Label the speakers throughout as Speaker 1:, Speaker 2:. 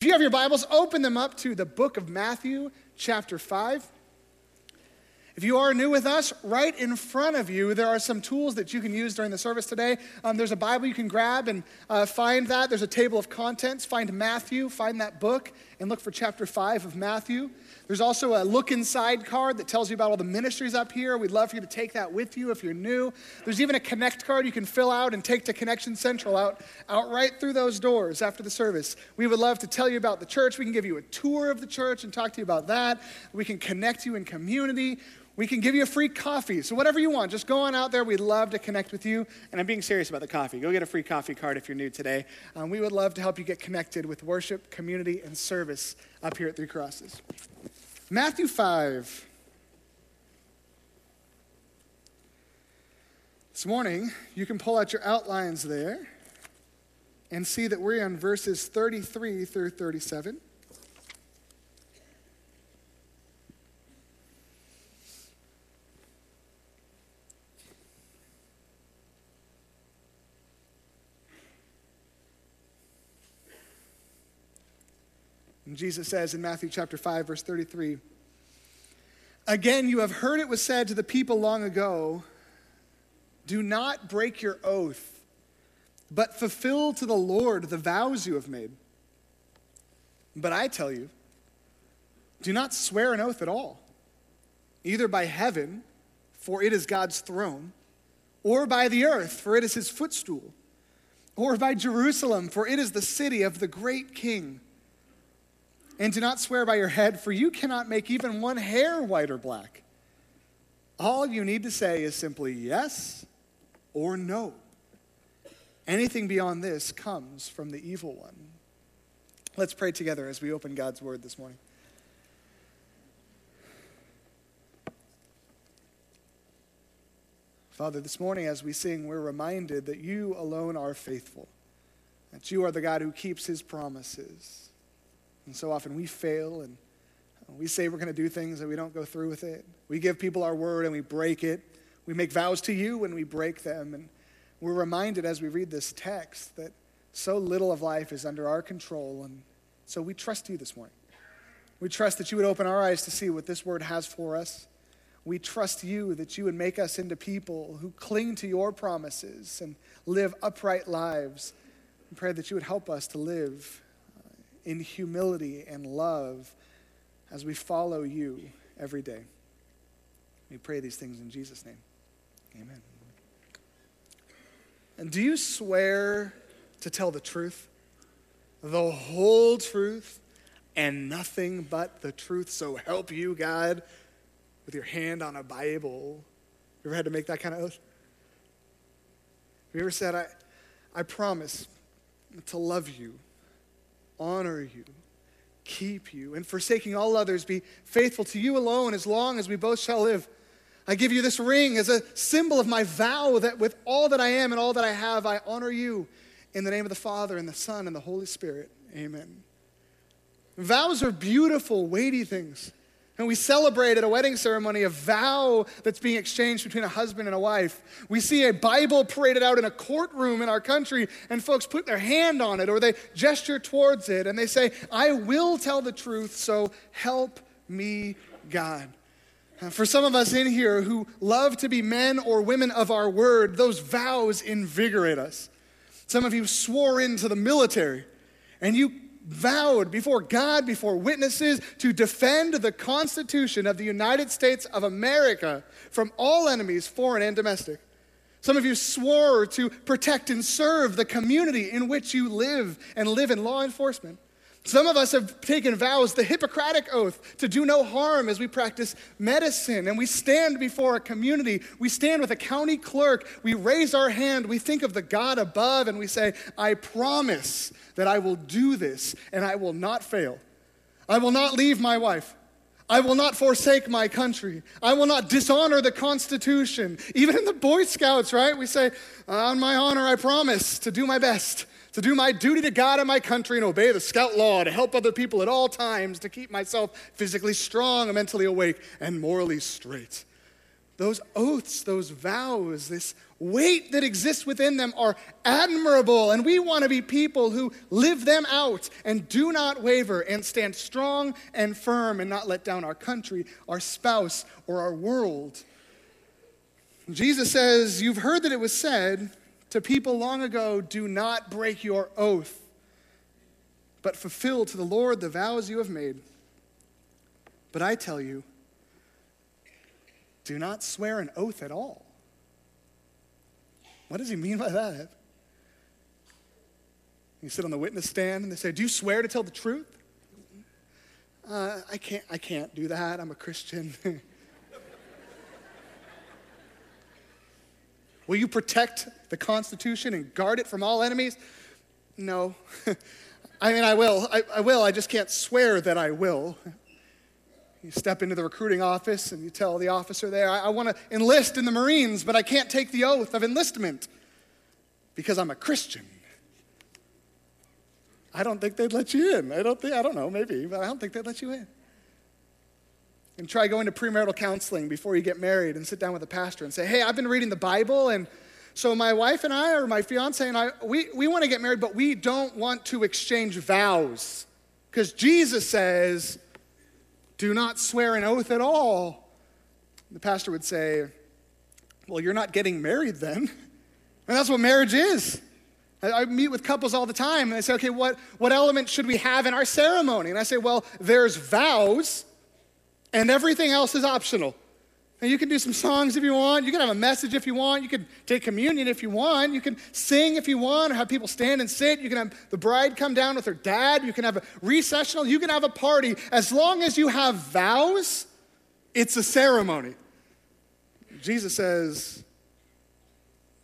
Speaker 1: If you have your Bibles, open them up to the book of Matthew, chapter 5. If you are new with us, right in front of you, there are some tools that you can use during the service today. Um, there's a Bible you can grab and uh, find that. There's a table of contents. Find Matthew, find that book, and look for chapter 5 of Matthew. There's also a look inside card that tells you about all the ministries up here. We'd love for you to take that with you if you're new. There's even a connect card you can fill out and take to Connection Central out, out right through those doors after the service. We would love to tell you about the church. We can give you a tour of the church and talk to you about that. We can connect you in community. We can give you a free coffee. So, whatever you want, just go on out there. We'd love to connect with you. And I'm being serious about the coffee. Go get a free coffee card if you're new today. Um, we would love to help you get connected with worship, community, and service up here at Three Crosses. Matthew 5. This morning, you can pull out your outlines there and see that we're on verses 33 through 37. And Jesus says in Matthew chapter 5, verse 33 Again, you have heard it was said to the people long ago, Do not break your oath, but fulfill to the Lord the vows you have made. But I tell you, do not swear an oath at all, either by heaven, for it is God's throne, or by the earth, for it is his footstool, or by Jerusalem, for it is the city of the great king. And do not swear by your head, for you cannot make even one hair white or black. All you need to say is simply yes or no. Anything beyond this comes from the evil one. Let's pray together as we open God's word this morning. Father, this morning as we sing, we're reminded that you alone are faithful, that you are the God who keeps his promises. And so often we fail and uh, we say we're going to do things and we don't go through with it. We give people our word and we break it. We make vows to you and we break them. And we're reminded as we read this text that so little of life is under our control. And so we trust you this morning. We trust that you would open our eyes to see what this word has for us. We trust you that you would make us into people who cling to your promises and live upright lives. And pray that you would help us to live in humility and love as we follow you every day. We pray these things in Jesus' name. Amen. And do you swear to tell the truth, the whole truth, and nothing but the truth? So help you, God, with your hand on a Bible. You ever had to make that kind of oath? Have you ever said, I, I promise to love you honor you, keep you, and forsaking all others, be faithful to you alone as long as we both shall live. I give you this ring as a symbol of my vow that with all that I am and all that I have, I honor you in the name of the Father and the Son and the Holy Spirit. Amen. Vows are beautiful, weighty things. And we celebrate at a wedding ceremony a vow that's being exchanged between a husband and a wife. We see a Bible paraded out in a courtroom in our country, and folks put their hand on it or they gesture towards it and they say, I will tell the truth, so help me, God. For some of us in here who love to be men or women of our word, those vows invigorate us. Some of you swore into the military and you vowed before God, before witnesses, to defend the Constitution of the United States of America from all enemies, foreign and domestic. Some of you swore to protect and serve the community in which you live and live in law enforcement. Some of us have taken vows, the Hippocratic Oath, to do no harm as we practice medicine and we stand before a community. We stand with a county clerk. We raise our hand. We think of the God above and we say, I promise that I will do this and I will not fail. I will not leave my wife. I will not forsake my country. I will not dishonor the Constitution. Even in the Boy Scouts, right? We say, On my honor, I promise to do my best to do my duty to God and my country and obey the scout law, to help other people at all times, to keep myself physically strong, mentally awake, and morally straight. those oaths, those vows, this weight that exists within them are admirable. And we want to be people who live them out and do not waver and stand strong and firm and not let down our country, our spouse, or our world. Jesus says, You've heard that it was said to people long ago, do not break your oath, but fulfill to the Lord the vows you have made. But I tell you, do not swear an oath at all. What does he mean by that? You sit on the witness stand and they say, Do you swear to tell the truth? Uh, I, can't, I can't do that. I'm a Christian. Will you protect the Constitution and guard it from all enemies? No. I mean, I will. I, I, will. I just can't swear that I will. You step into the recruiting office and you tell the officer there, I, I want to enlist in the Marines, but I can't take the oath of enlistment because I'm a Christian. I don't think they'd let you in. I don't think, I don't know, maybe, but I don't think they'd let you in. And try going to premarital counseling before you get married and sit down with a pastor and say, hey, I've been reading the Bible and so my wife and I, or my fiance and I, we, we want to get married, but we don't want to exchange vows. Because Jesus says, do not swear an oath at all. The pastor would say, well, you're not getting married then. And that's what marriage is. I, I meet with couples all the time and they say, okay, what, what element should we have in our ceremony? And I say, well, there's vows and everything else is optional. And you can do some songs if you want. You can have a message if you want. You can take communion if you want. You can sing if you want, or have people stand and sit. You can have the bride come down with her dad. You can have a recessional. You can have a party. As long as you have vows, it's a ceremony. Jesus says,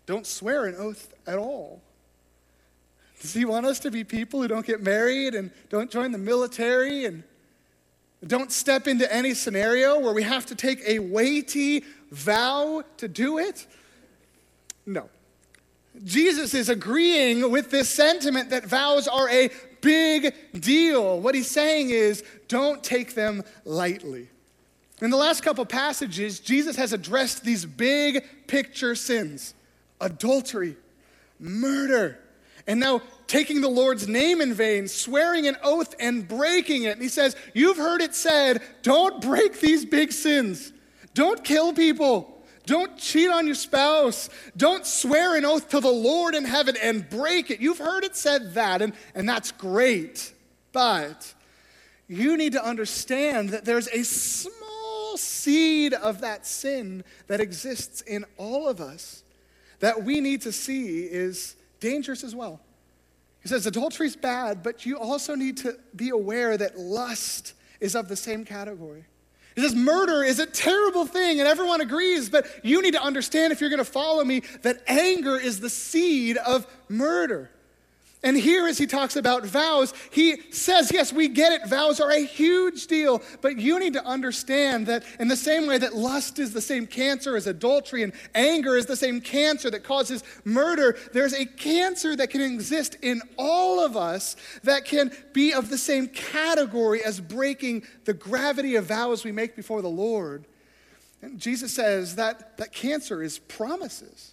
Speaker 1: don't swear an oath at all. Does he want us to be people who don't get married and don't join the military and don't step into any scenario where we have to take a weighty vow to do it. No. Jesus is agreeing with this sentiment that vows are a big deal. What he's saying is, don't take them lightly. In the last couple passages, Jesus has addressed these big picture sins adultery, murder, and now taking the Lord's name in vain, swearing an oath and breaking it. And he says, You've heard it said, don't break these big sins. Don't kill people. Don't cheat on your spouse. Don't swear an oath to the Lord in heaven and break it. You've heard it said that, and, and that's great. But you need to understand that there's a small seed of that sin that exists in all of us that we need to see is dangerous as well. He says adultery is bad, but you also need to be aware that lust is of the same category. He says murder is a terrible thing, and everyone agrees, but you need to understand if you're going to follow me that anger is the seed of murder. And here, as he talks about vows, he says, yes, we get it. Vows are a huge deal. But you need to understand that in the same way that lust is the same cancer as adultery and anger is the same cancer that causes murder, there's a cancer that can exist in all of us that can be of the same category as breaking the gravity of vows we make before the Lord. And Jesus says that that cancer is promises.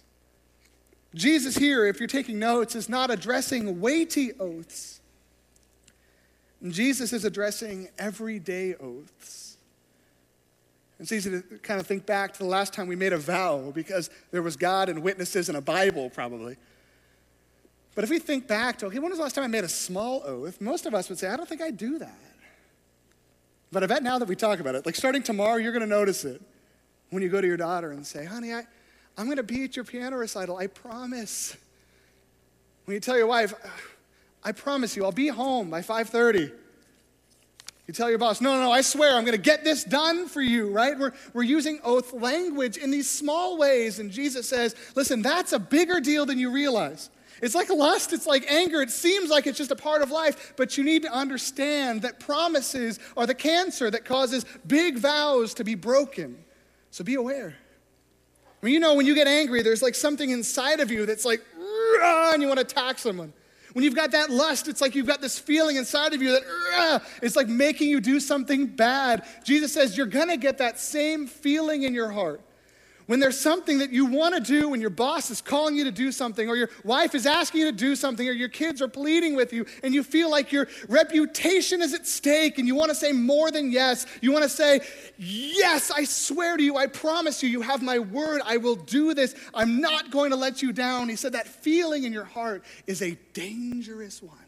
Speaker 1: Jesus, here, if you're taking notes, is not addressing weighty oaths. Jesus is addressing everyday oaths. It's easy to kind of think back to the last time we made a vow because there was God and witnesses and a Bible, probably. But if we think back to, okay, when was the last time I made a small oath? Most of us would say, I don't think I do that. But I bet now that we talk about it, like starting tomorrow, you're going to notice it when you go to your daughter and say, honey, I, I'm going to be at your piano recital. I promise. When you tell your wife, I promise you, I'll be home by 5:30. You tell your boss, no, no, no, I swear I'm going to get this done for you, right? We're, we're using oath language in these small ways. And Jesus says, listen, that's a bigger deal than you realize. It's like lust, it's like anger. It seems like it's just a part of life, but you need to understand that promises are the cancer that causes big vows to be broken. So be aware. Mean, you know, when you get angry, there's like something inside of you that's like, and you want to attack someone. When you've got that lust, it's like you've got this feeling inside of you that it's like making you do something bad. Jesus says you're going to get that same feeling in your heart When there's something that you want to do and your boss is calling you to do something, or your wife is asking you to do something, or your kids are pleading with you, and you feel like your reputation is at stake and you want to say more than yes, you want to say, Yes, I swear to you, I promise you, you have my word, I will do this, I'm not going to let you down. He said that feeling in your heart is a dangerous one.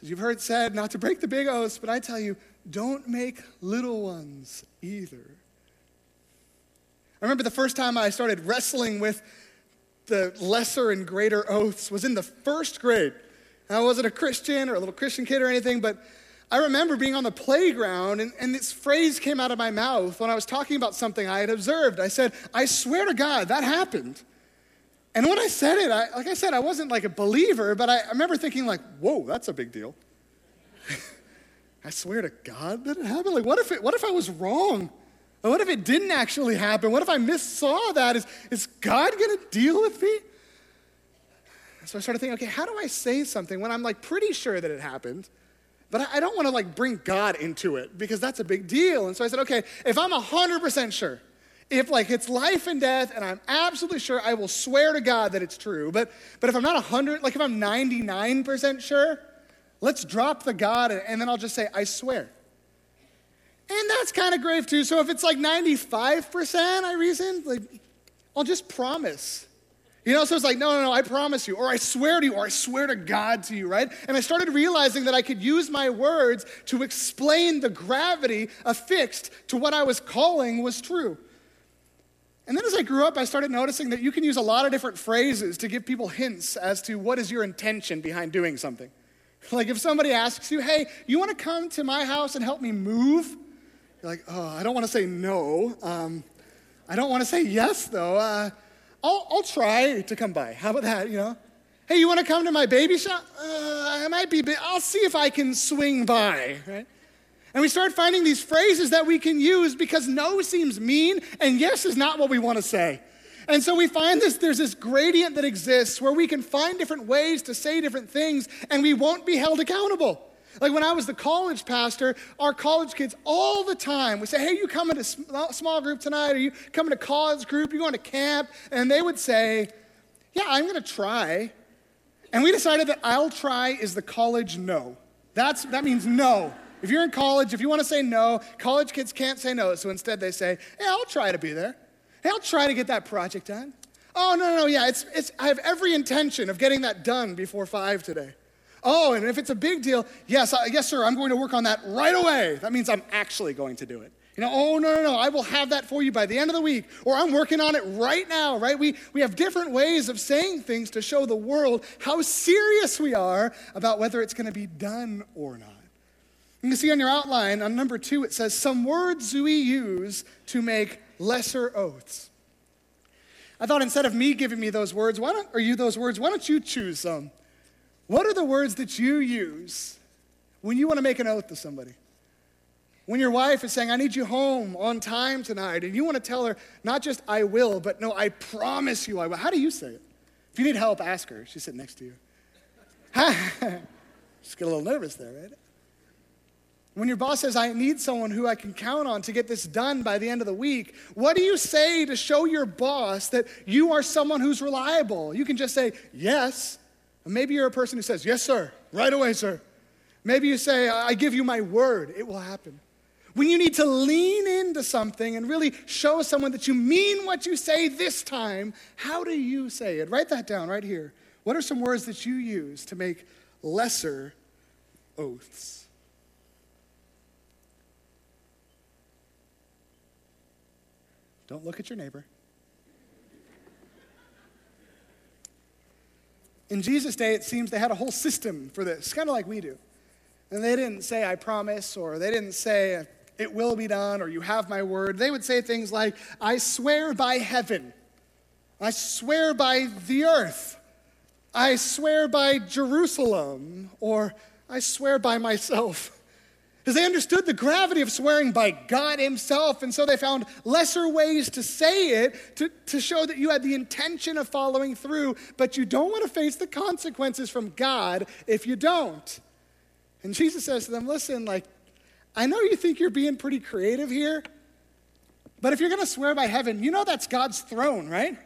Speaker 1: As you've heard said, not to break the big oaths, but I tell you, don't make little ones either. I remember the first time I started wrestling with the lesser and greater oaths was in the first grade. I wasn't a Christian or a little Christian kid or anything, but I remember being on the playground and, and this phrase came out of my mouth when I was talking about something I had observed. I said, I swear to God, that happened. And when I said it, I, like I said, I wasn't like a believer, but I, I remember thinking like, whoa, that's a big deal. I swear to God that it happened. Like, what if, it, what if I was wrong? What if it didn't actually happen? What if I missaw that? Is, is God going to deal with me? So I started thinking, okay, how do I say something when I'm like pretty sure that it happened, but I, I don't want to like bring God into it because that's a big deal. And so I said, okay, if I'm 100% sure, if like it's life and death and I'm absolutely sure, I will swear to God that it's true. But, but if I'm not 100, like if I'm 99% sure, let's drop the God and then I'll just say, I swear. And that's kind of grave too. So if it's like 95%, I reason, like, I'll just promise. You know, so it's like, no, no, no, I promise you, or I swear to you, or I swear to God to you, right? And I started realizing that I could use my words to explain the gravity affixed to what I was calling was true. And then as I grew up, I started noticing that you can use a lot of different phrases to give people hints as to what is your intention behind doing something. Like if somebody asks you, hey, you want to come to my house and help me move? You're like, oh, I don't want to say no. Um, I don't want to say yes, though. Uh, I'll, I'll try to come by. How about that, you know? Hey, you want to come to my baby shop? Uh, I might be, I'll see if I can swing by, right? And we start finding these phrases that we can use because no seems mean and yes is not what we want to say. And so we find this, there's this gradient that exists where we can find different ways to say different things and we won't be held accountable. Like when I was the college pastor, our college kids all the time would say, Hey, you coming to small group tonight? Are you coming to college group? You going to camp? And they would say, Yeah, I'm going to try. And we decided that I'll try is the college no. That's, that means no. If you're in college, if you want to say no, college kids can't say no. So instead they say, Hey, I'll try to be there. Hey, I'll try to get that project done. Oh, no, no, yeah, it's, it's, I have every intention of getting that done before five today. Oh, and if it's a big deal, yes, I, yes, sir, I'm going to work on that right away. That means I'm actually going to do it. You know, oh, no, no, no, I will have that for you by the end of the week, or I'm working on it right now, right? We, we have different ways of saying things to show the world how serious we are about whether it's going to be done or not. You can see on your outline, on number two, it says, Some words we use to make lesser oaths. I thought instead of me giving me those words, why don't, or you those words, why don't you choose some? What are the words that you use when you want to make an oath to somebody? When your wife is saying, I need you home on time tonight, and you want to tell her, not just I will, but no, I promise you I will. How do you say it? If you need help, ask her. She's sitting next to you. Just get a little nervous there, right? When your boss says, I need someone who I can count on to get this done by the end of the week, what do you say to show your boss that you are someone who's reliable? You can just say, Yes, Maybe you're a person who says, Yes, sir, right away, sir. Maybe you say, I give you my word, it will happen. When you need to lean into something and really show someone that you mean what you say this time, how do you say it? Write that down right here. What are some words that you use to make lesser oaths? Don't look at your neighbor. In Jesus' day, it seems they had a whole system for this, kind of like we do. And they didn't say, I promise, or they didn't say, it will be done, or you have my word. They would say things like, I swear by heaven, I swear by the earth, I swear by Jerusalem, or I swear by myself. Because they understood the gravity of swearing by God Himself, and so they found lesser ways to say it to, to show that you had the intention of following through, but you don't want to face the consequences from God if you don't. And Jesus says to them, Listen, like, I know you think you're being pretty creative here, But if you're going to swear by heaven, you know that's God's throne, right?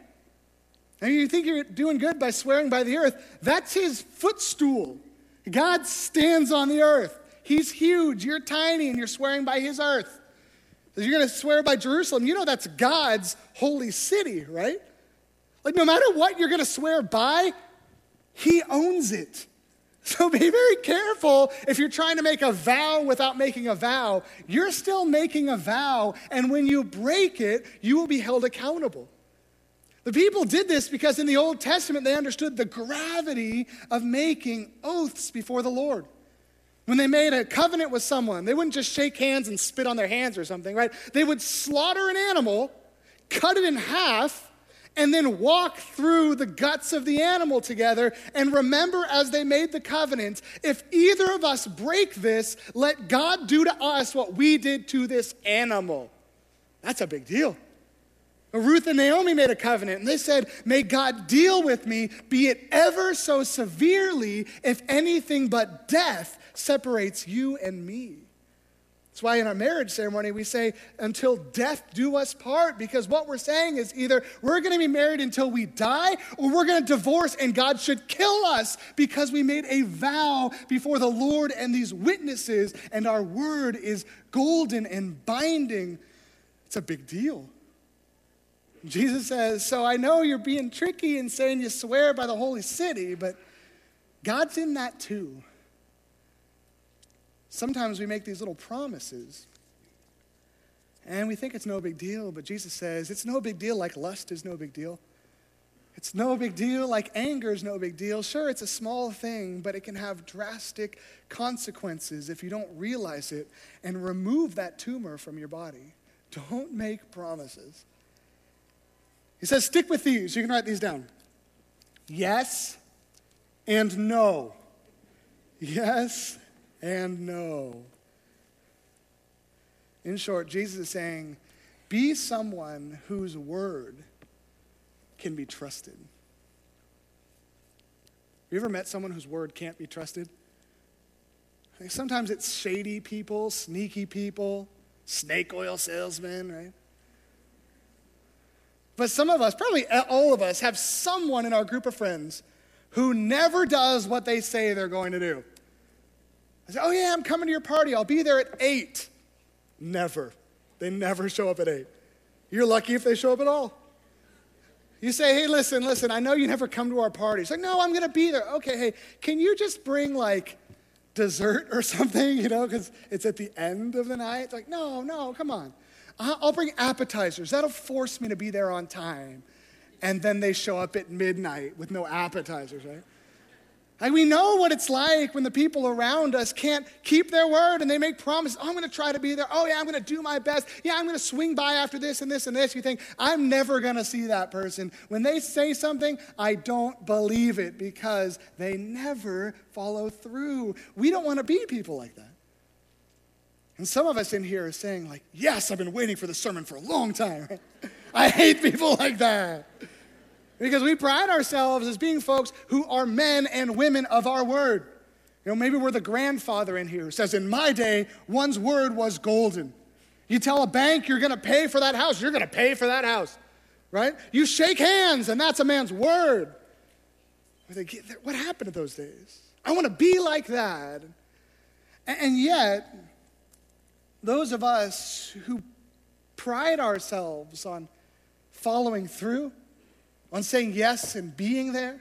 Speaker 1: And you think you're doing good by swearing by the earth, that's his footstool. God stands on the earth. He's huge. You're tiny, and you're swearing by his earth. You're going to swear by Jerusalem, you know that's God's holy city, right? Like, no matter what you're going to swear by, he owns it. So be very careful if you're trying to make a vow without making a vow. You're still making a vow, and when you break it, you will be held accountable. The people did this because in the Old Testament they understood the gravity of making oaths before the Lord. When they made a covenant with someone, they wouldn't just shake hands and spit on their hands or something, right? They would slaughter an animal, cut it in half, and then walk through the guts of the animal together and remember as they made the covenant if either of us break this, let God do to us what we did to this animal. That's a big deal. Ruth and Naomi made a covenant and they said, May God deal with me, be it ever so severely, if anything but death separates you and me. That's why in our marriage ceremony we say, until death do us part, because what we're saying is either we're going to be married until we die, or we're going to divorce and God should kill us because we made a vow before the Lord and these witnesses, and our word is golden and binding. It's a big deal. Jesus says, So I know you're being tricky and saying you swear by the holy city, but God's in that too. Sometimes we make these little promises and we think it's no big deal, but Jesus says it's no big deal like lust is no big deal. It's no big deal like anger is no big deal. Sure, it's a small thing, but it can have drastic consequences if you don't realize it and remove that tumor from your body. Don't make promises. He says, stick with these. You can write these down. Yes and no. Yes and no. In short, Jesus is saying, be someone whose word can be trusted. Have you ever met someone whose word can't be trusted? sometimes it's shady people, sneaky people, snake oil salesmen, right? But some of us, probably all of us, have someone in our group of friends who never does what they say they're going to do. I say, Oh, yeah, I'm coming to your party. I'll be there at 8. Never. They never show up at 8. You're lucky if they show up at all. You say, Hey, listen, listen, I know you never come to our party. It's like, No, I'm going to be there. Okay, hey, can you just bring like dessert or something, you know, because it's at the end of the night? It's like, No, no, come on. Uh, I'll bring appetizers. That'll force me to be there on time. And then they show up at midnight with no appetizers, right? Like we know what it's like when the people around us can't keep their word and they make promises. Oh, I'm going to try to be there. Oh, yeah, I'm going to do my best. Yeah, I'm going to swing by after this and this and this. You think, I'm never going to see that person. When they say something, I don't believe it because they never follow through. We don't want to be people like that. And some of us in here are saying, like, yes, I've been waiting for the sermon for a long time. I hate people like that. Because we pride ourselves as being folks who are men and women of our word. You know, maybe we're the grandfather in here who says, In my day, one's word was golden. You tell a bank you're going to pay for that house, you're going to pay for that house, right? You shake hands, and that's a man's word. What happened to those days? I want to be like that. And yet, those of us who pride ourselves on following through, on saying yes and being there,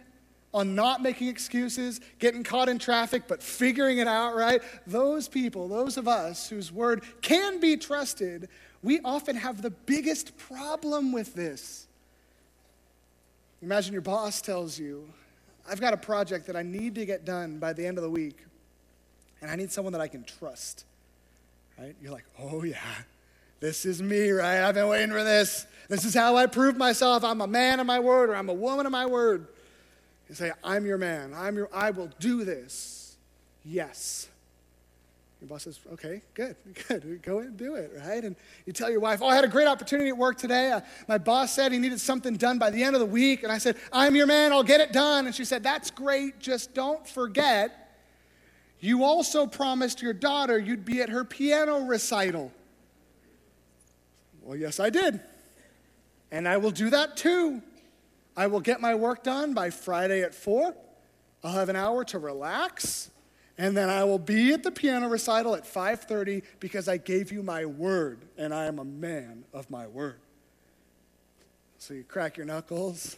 Speaker 1: on not making excuses, getting caught in traffic, but figuring it out, right? Those people, those of us whose word can be trusted, we often have the biggest problem with this. Imagine your boss tells you, I've got a project that I need to get done by the end of the week, and I need someone that I can trust. Right? You're like, oh yeah, this is me, right? I've been waiting for this. This is how I prove myself. I'm a man of my word or I'm a woman of my word. You say, I'm your man. I'm your, I will do this. Yes. Your boss says, okay, good, good. Go and do it, right? And you tell your wife, oh, I had a great opportunity at work today. Uh, my boss said he needed something done by the end of the week. And I said, I'm your man. I'll get it done. And she said, that's great. Just don't forget, you also promised your daughter you'd be at her piano recital. Well, yes, I did. And I will do that too. I will get my work done by Friday at 4. I'll have an hour to relax, and then I will be at the piano recital at 5:30 because I gave you my word and I am a man of my word. So you crack your knuckles.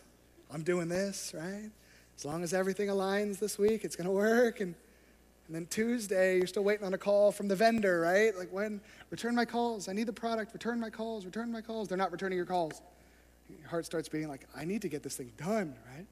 Speaker 1: I'm doing this, right? As long as everything aligns this week, it's going to work and and then Tuesday, you're still waiting on a call from the vendor, right? Like, when? Return my calls. I need the product. Return my calls. Return my calls. They're not returning your calls. Your heart starts beating like, I need to get this thing done, right?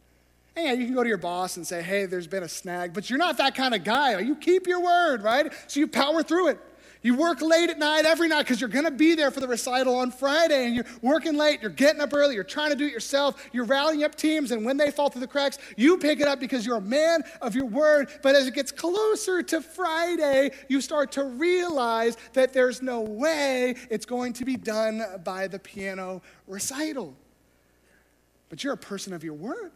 Speaker 1: And yeah, you can go to your boss and say, hey, there's been a snag, but you're not that kind of guy. You keep your word, right? So you power through it. You work late at night every night because you're going to be there for the recital on Friday and you're working late, you're getting up early, you're trying to do it yourself, you're rallying up teams, and when they fall through the cracks, you pick it up because you're a man of your word. But as it gets closer to Friday, you start to realize that there's no way it's going to be done by the piano recital. But you're a person of your word.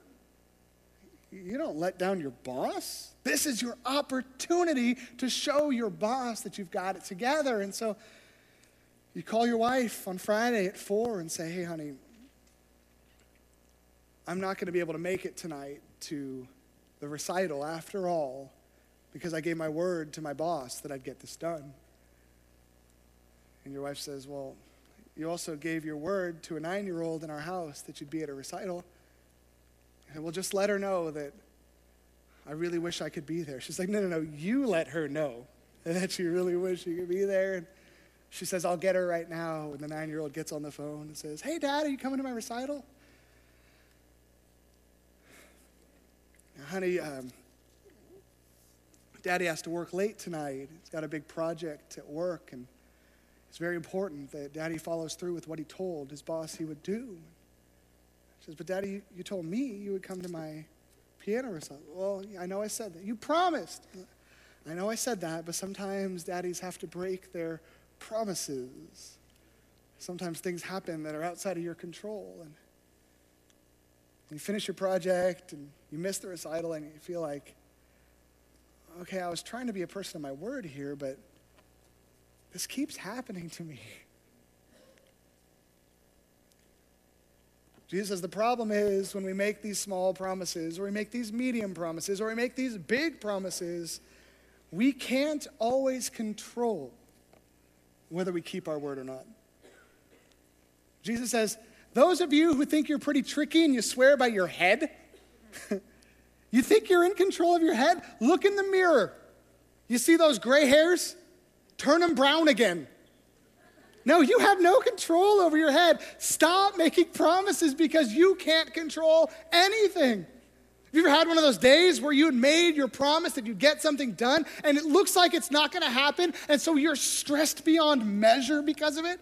Speaker 1: You don't let down your boss. This is your opportunity to show your boss that you've got it together. And so you call your wife on Friday at 4 and say, hey, honey, I'm not going to be able to make it tonight to the recital after all because I gave my word to my boss that I'd get this done. And your wife says, Well, you also gave your word to a nine year old in our house that you'd be at a recital. And we'll just let her know that I really wish I could be there. She's like, No, no, no, you let her know that you really wish you could be there. And she says, I'll get her right now. And the nine year old gets on the phone and says, Hey, Dad, are you coming to my recital? Now, honey, um, Daddy has to work late tonight. He's got a big project at work, and it's very important that Daddy follows through with what he told his boss he would do. She says, But Daddy, you told me you would come to my piano recital. Well, I know I said that. You promised. I know I said that, but sometimes daddies have to break their promises. Sometimes things happen that are outside of your control. And you finish your project and you miss the recital and you feel like, okay, I was trying to be a person of my word here, but this keeps happening to me. Jesus says the problem is when we make these small promises, or we make these medium promises, or we make these big promises, we can't always control whether we keep our word or not. Jesus says, Those of you who think you're pretty tricky and you swear by your head, you think you're in control of your head? Look in the mirror. You see those gray hairs? Turn them brown again. No, you have no control over your head. Stop making promises because you can't control anything. Have you ever had one of those days where you had made your promise that you'd get something done and it looks like it's not gonna happen, and so you're stressed beyond measure because of it?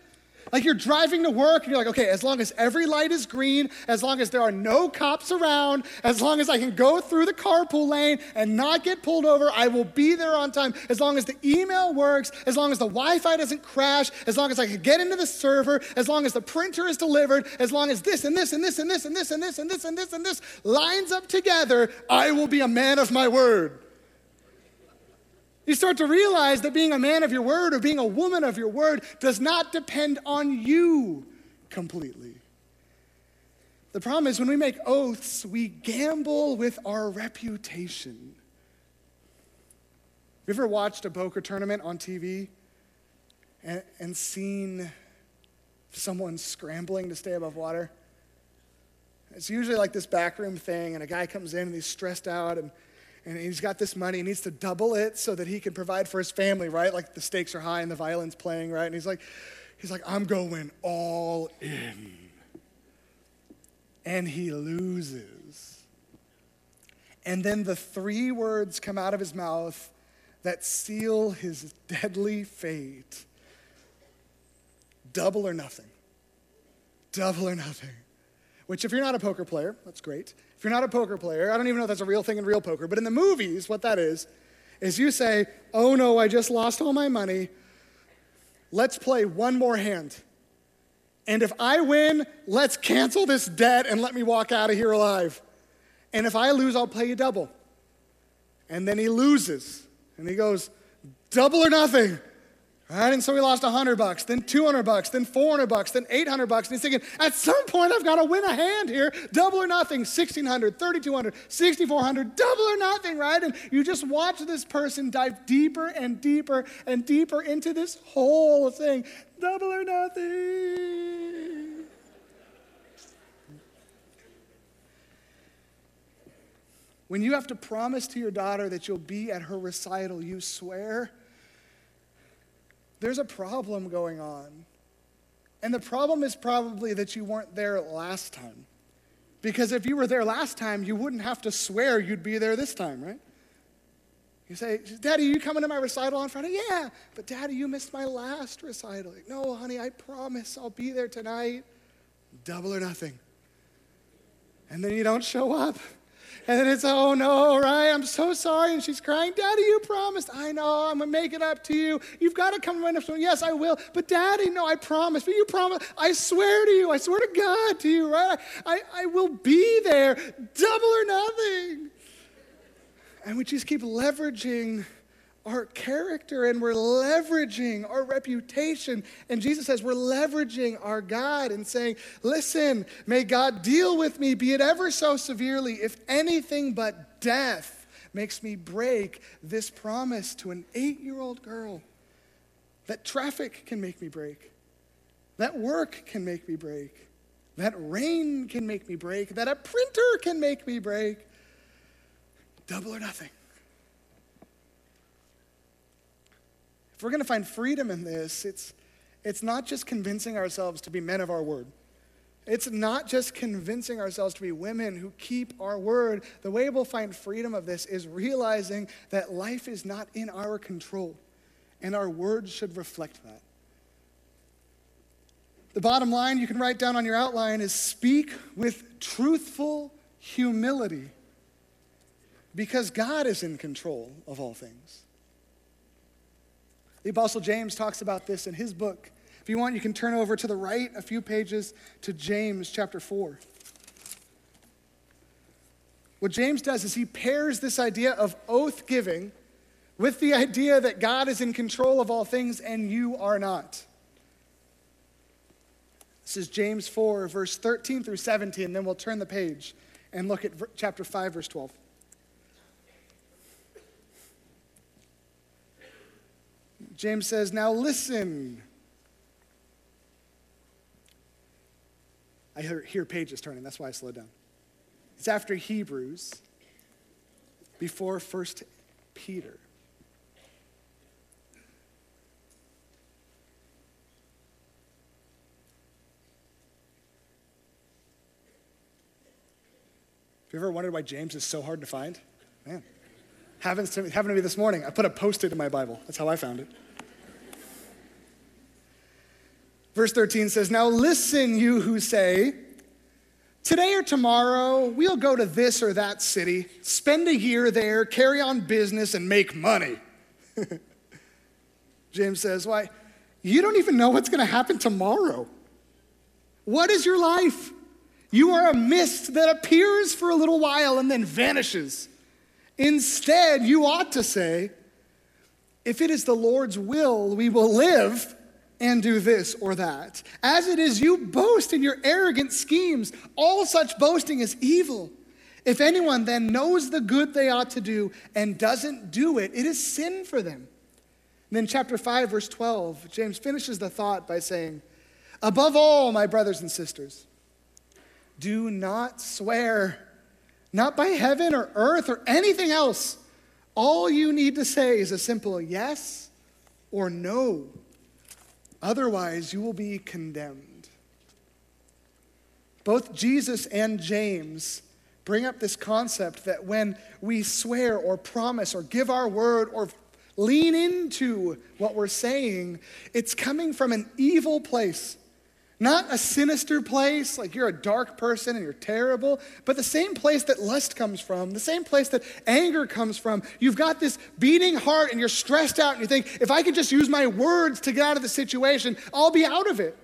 Speaker 1: Like you're driving to work and you're like, okay, as long as every light is green, as long as there are no cops around, as long as I can go through the carpool lane and not get pulled over, I will be there on time. As long as the email works, as long as the Wi Fi doesn't crash, as long as I can get into the server, as long as the printer is delivered, as long as this and this and this and this and this and this and this and this and this lines up together, I will be a man of my word. You start to realize that being a man of your word or being a woman of your word does not depend on you completely. The problem is when we make oaths, we gamble with our reputation. Have you ever watched a poker tournament on TV and, and seen someone scrambling to stay above water? It's usually like this backroom thing, and a guy comes in and he's stressed out and and he's got this money. He needs to double it so that he can provide for his family, right? Like the stakes are high and the violin's playing, right? And he's like, he's like, I'm going all in. And he loses. And then the three words come out of his mouth that seal his deadly fate double or nothing. Double or nothing. Which, if you're not a poker player, that's great. If you're not a poker player, I don't even know if that's a real thing in real poker, but in the movies, what that is, is you say, oh no, I just lost all my money. Let's play one more hand. And if I win, let's cancel this debt and let me walk out of here alive. And if I lose, I'll pay you double. And then he loses. And he goes, double or nothing. Right, and so he lost 100 bucks, then 200 bucks, then 400 bucks, then 800 bucks. And he's thinking, at some point, I've got to win a hand here. Double or nothing, 1600, 3200, 6400, double or nothing, right? And you just watch this person dive deeper and deeper and deeper into this whole thing. Double or nothing. When you have to promise to your daughter that you'll be at her recital, you swear there's a problem going on. And the problem is probably that you weren't there last time. Because if you were there last time, you wouldn't have to swear you'd be there this time, right? You say, Daddy, you coming to my recital on Friday? Yeah, but Daddy, you missed my last recital. no, honey, I promise I'll be there tonight. Double or nothing. And then you don't show up. And then it's, oh no, right? I'm so sorry. And she's crying, Daddy, you promised. I know, I'm going to make it up to you. You've got to come right up to me. Yes, I will. But Daddy, no, I promise. But you promise. I swear to you. I swear to God to you, right? I, I will be there, double or nothing. And we just keep leveraging our character and we're leveraging our reputation. And Jesus says we're leveraging our God and saying, Listen, may God deal with me, be it ever so severely, if anything but death makes me break this promise to an eight year old girl. That traffic can make me break, that work can make me break, that rain can make me break, that a printer can make me break. Double or nothing. If we're going to find freedom in this, it's, it's not just convincing ourselves to be men of our word. It's not just convincing ourselves to be women who keep our word. The way we'll find freedom of this is realizing that life is not in our control, and our words should reflect that. The bottom line you can write down on your outline is speak with truthful humility because God is in control of all things. The Apostle James talks about this in his book. If you want, you can turn over to the right a few pages to James chapter 4. What James does is he pairs this idea of oath giving with the idea that God is in control of all things and you are not. This is James 4, verse 13 through 17. Then we'll turn the page and look at chapter 5, verse 12. James says, Now listen. I hear, hear pages turning, that's why I slowed down. It's after Hebrews, before First Peter. Have you ever wondered why James is so hard to find? Man, happens to, happened to me this morning. I put a post it in my Bible. That's how I found it. Verse 13 says, Now listen, you who say, Today or tomorrow, we'll go to this or that city, spend a year there, carry on business, and make money. James says, Why, you don't even know what's going to happen tomorrow. What is your life? You are a mist that appears for a little while and then vanishes. Instead, you ought to say, If it is the Lord's will, we will live and do this or that. As it is, you boast in your arrogant schemes. All such boasting is evil. If anyone then knows the good they ought to do and doesn't do it, it is sin for them. And then, chapter 5, verse 12, James finishes the thought by saying, Above all, my brothers and sisters, do not swear, not by heaven or earth or anything else. All you need to say is a simple yes or no Otherwise, you will be condemned. Both Jesus and James bring up this concept that when we swear or promise or give our word or lean into what we're saying, it's coming from an evil place. Not a sinister place, like you're a dark person and you're terrible, but the same place that lust comes from, the same place that anger comes from. You've got this beating heart and you're stressed out and you think, if I could just use my words to get out of the situation, I'll be out of it.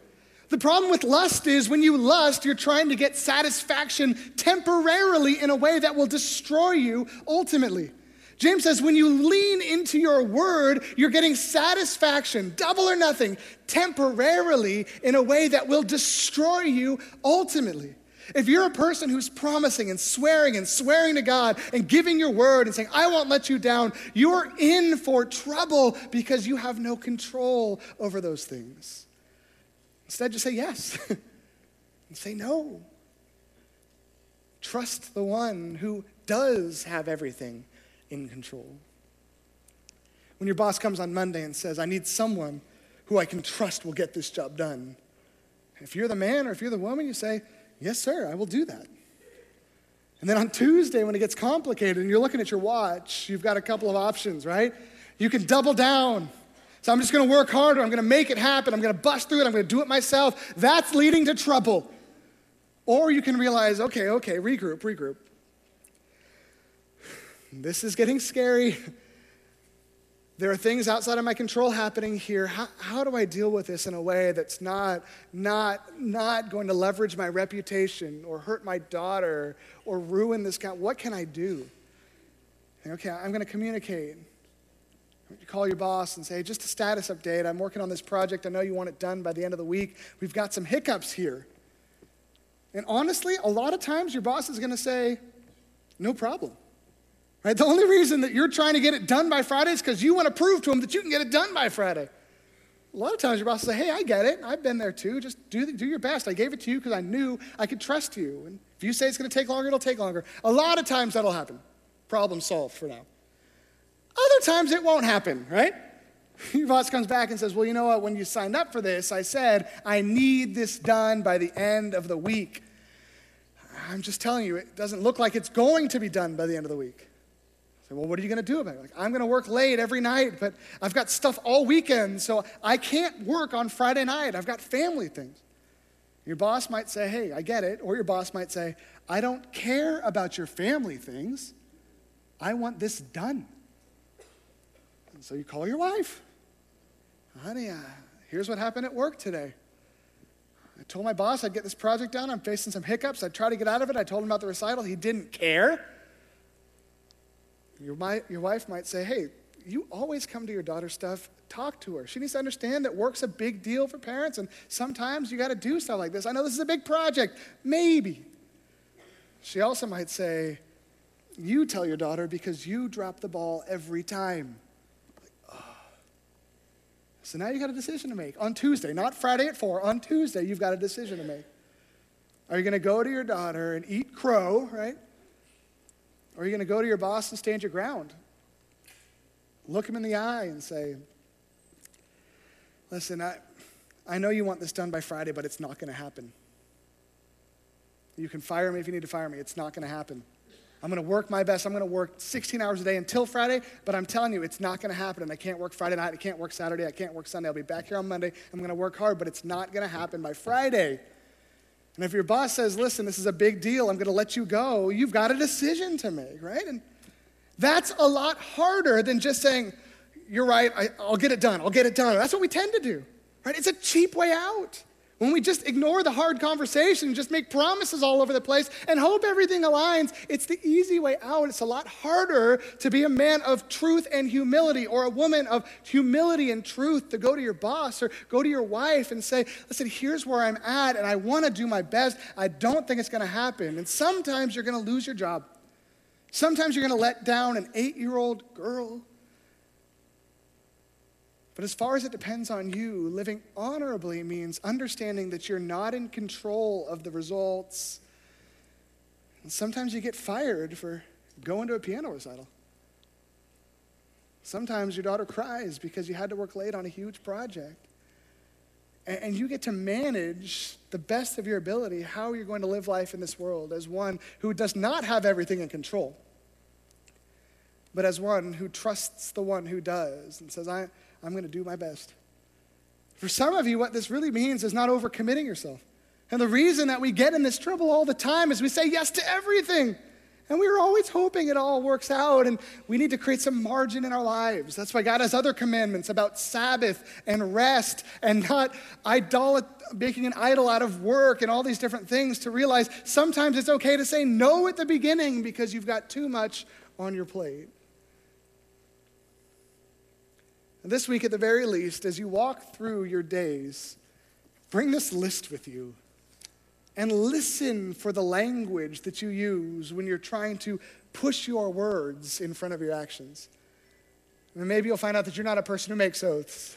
Speaker 1: The problem with lust is when you lust, you're trying to get satisfaction temporarily in a way that will destroy you ultimately. James says, when you lean into your word, you're getting satisfaction, double or nothing, temporarily in a way that will destroy you ultimately. If you're a person who's promising and swearing and swearing to God and giving your word and saying, I won't let you down, you're in for trouble because you have no control over those things. Instead, just say yes and say no. Trust the one who does have everything in control. When your boss comes on Monday and says, I need someone who I can trust will get this job done, if you're the man or if you're the woman, you say, Yes, sir, I will do that. And then on Tuesday, when it gets complicated and you're looking at your watch, you've got a couple of options, right? You can double down. So I'm just gonna work harder. I'm gonna make it happen. I'm gonna bust through it. I'm gonna do it myself. That's leading to trouble. Or you can realize, okay, okay, regroup, regroup. This is getting scary. There are things outside of my control happening here. How, how do I deal with this in a way that's not, not, not going to leverage my reputation or hurt my daughter or ruin this guy? What can I do? Okay, I'm going to communicate. You call your boss and say, just a status update. I'm working on this project. I know you want it done by the end of the week. We've got some hiccups here. And honestly, a lot of times your boss is going to say, no problem. Right? The only reason that you're trying to get it done by Friday is because you want to prove to them that you can get it done by Friday. A lot of times your boss will say, Hey, I get it. I've been there too. Just do, do your best. I gave it to you because I knew I could trust you. And if you say it's going to take longer, it'll take longer. A lot of times that'll happen. Problem solved for now. Other times it won't happen, right? Your boss comes back and says, Well, you know what? When you signed up for this, I said, I need this done by the end of the week. I'm just telling you, it doesn't look like it's going to be done by the end of the week. Say, well, what are you going to do about it? Like, I'm going to work late every night, but I've got stuff all weekend, so I can't work on Friday night. I've got family things. Your boss might say, hey, I get it. Or your boss might say, I don't care about your family things. I want this done. And so you call your wife. Honey, uh, here's what happened at work today. I told my boss I'd get this project done. I'm facing some hiccups. I tried to get out of it. I told him about the recital. He didn't care. Your, your wife might say, hey, you always come to your daughter's stuff, talk to her. She needs to understand that work's a big deal for parents, and sometimes you got to do stuff like this. I know this is a big project, maybe. She also might say, you tell your daughter because you drop the ball every time. So now you got a decision to make on Tuesday, not Friday at 4. On Tuesday, you've got a decision to make. Are you going to go to your daughter and eat crow, right? Or are you going to go to your boss and stand your ground? Look him in the eye and say, Listen, I, I know you want this done by Friday, but it's not going to happen. You can fire me if you need to fire me. It's not going to happen. I'm going to work my best. I'm going to work 16 hours a day until Friday, but I'm telling you, it's not going to happen. And I can't work Friday night. I can't work Saturday. I can't work Sunday. I'll be back here on Monday. I'm going to work hard, but it's not going to happen by Friday. And if your boss says, listen, this is a big deal, I'm going to let you go, you've got a decision to make, right? And that's a lot harder than just saying, you're right, I, will get it done, I'll get it done. That's what we tend to do, right? It's a cheap way out. When we just ignore the hard conversation, just make promises all over the place and hope everything aligns, it's the easy way out. It's a lot harder to be a man of truth and humility or a woman of humility and truth to go to your boss or go to your wife and say, Listen, here's where I'm at and I want to do my best. I don't think it's going to happen. And sometimes you're going to lose your job. Sometimes you're going to let down an eight year old girl. But as far as it depends on you, living honorably means understanding that you're not in control of the results. And sometimes you get fired for going to a piano recital. Sometimes your daughter cries because you had to work late on a huge project. And you get to manage the best of your ability how you're going to live life in this world as one who does not have everything in control, but as one who trusts the one who does and says, I, I'm going to do my best. For some of you, what this really means is not overcommitting yourself. And the reason that we get in this trouble all the time is we say yes to everything. And we are always hoping it all works out, and we need to create some margin in our lives. That's why God has other commandments about Sabbath and rest and not idolat- making an idol out of work and all these different things to realize sometimes it's okay to say no at the beginning because you've got too much on your plate. This week, at the very least, as you walk through your days, bring this list with you and listen for the language that you use when you're trying to push your words in front of your actions. And maybe you'll find out that you're not a person who makes oaths,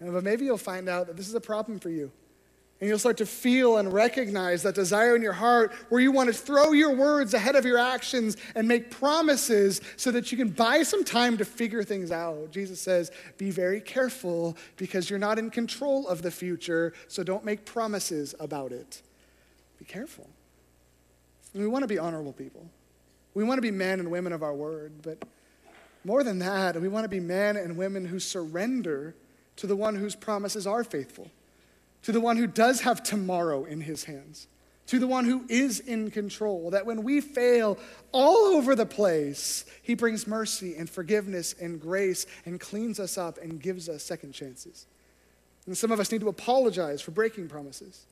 Speaker 1: but maybe you'll find out that this is a problem for you. And you'll start to feel and recognize that desire in your heart where you want to throw your words ahead of your actions and make promises so that you can buy some time to figure things out. Jesus says, Be very careful because you're not in control of the future, so don't make promises about it. Be careful. We want to be honorable people. We want to be men and women of our word, but more than that, we want to be men and women who surrender to the one whose promises are faithful to the one who does have tomorrow in his hands, to the one who is in control. That when we fail all over the place, he brings mercy and forgiveness and grace and cleans us up and gives us second chances. And some of us need to apologize for breaking promises.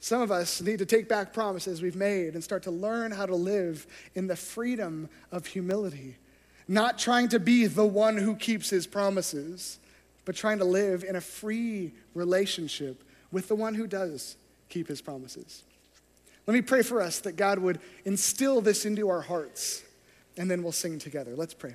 Speaker 1: Some of us need to take back promises we've made and start to learn how to live in the freedom of humility, not trying to be the one who keeps his promises, but trying to live in a free relationship with the one who does keep his promises. Let me pray for us that God would instill this into our hearts, and then we'll sing together. Let's pray.